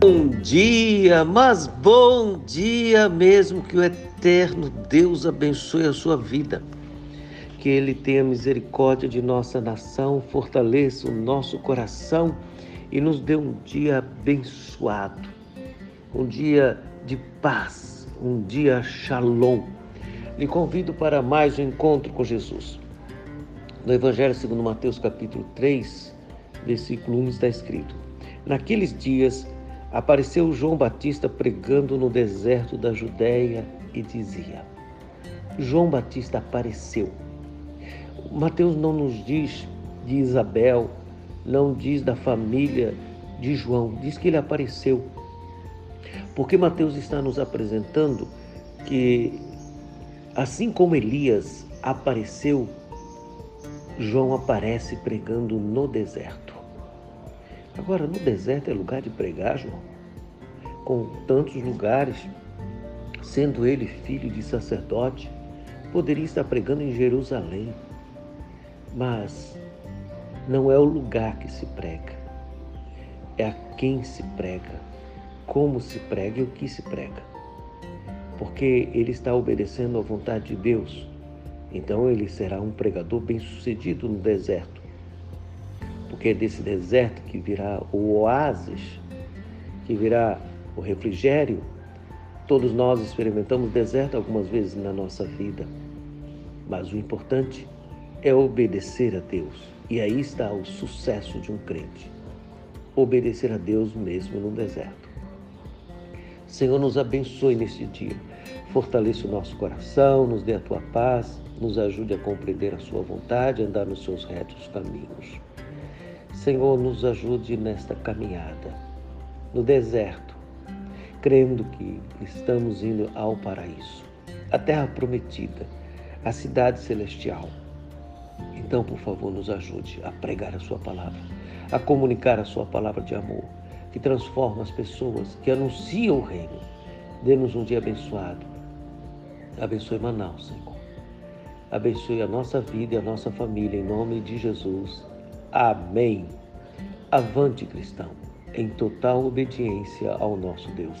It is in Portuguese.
Bom dia, mas bom dia mesmo. Que o eterno Deus abençoe a sua vida. Que Ele tenha misericórdia de nossa nação, fortaleça o nosso coração e nos dê um dia abençoado, um dia de paz, um dia shalom. Lhe convido para mais um encontro com Jesus. No Evangelho segundo Mateus capítulo 3, versículo 1 está escrito: Naqueles dias apareceu João Batista pregando no deserto da Judéia e dizia: João Batista apareceu. Mateus não nos diz de Isabel, não diz da família de João, diz que ele apareceu. Porque Mateus está nos apresentando que, assim como Elias apareceu, João aparece pregando no deserto. Agora, no deserto é lugar de pregar, João, com tantos lugares, sendo ele filho de sacerdote, poderia estar pregando em Jerusalém, mas não é o lugar que se prega, é a quem se prega, como se prega e o que se prega. Porque ele está obedecendo à vontade de Deus, então ele será um pregador bem-sucedido no deserto porque é desse deserto que virá o oásis, que virá o refrigério. Todos nós experimentamos deserto algumas vezes na nossa vida, mas o importante é obedecer a Deus. E aí está o sucesso de um crente. Obedecer a Deus mesmo no deserto. Senhor, nos abençoe neste dia. Fortaleça o nosso coração, nos dê a tua paz, nos ajude a compreender a sua vontade, andar nos seus retos caminhos. Senhor, nos ajude nesta caminhada, no deserto, crendo que estamos indo ao paraíso, a terra prometida, a cidade celestial. Então, por favor, nos ajude a pregar a Sua palavra, a comunicar a Sua palavra de amor, que transforma as pessoas, que anunciam o reino. Dê-nos um dia abençoado. Abençoe Manaus, Senhor. Abençoe a nossa vida e a nossa família, em nome de Jesus. Amém. Avante, cristão, em total obediência ao nosso Deus.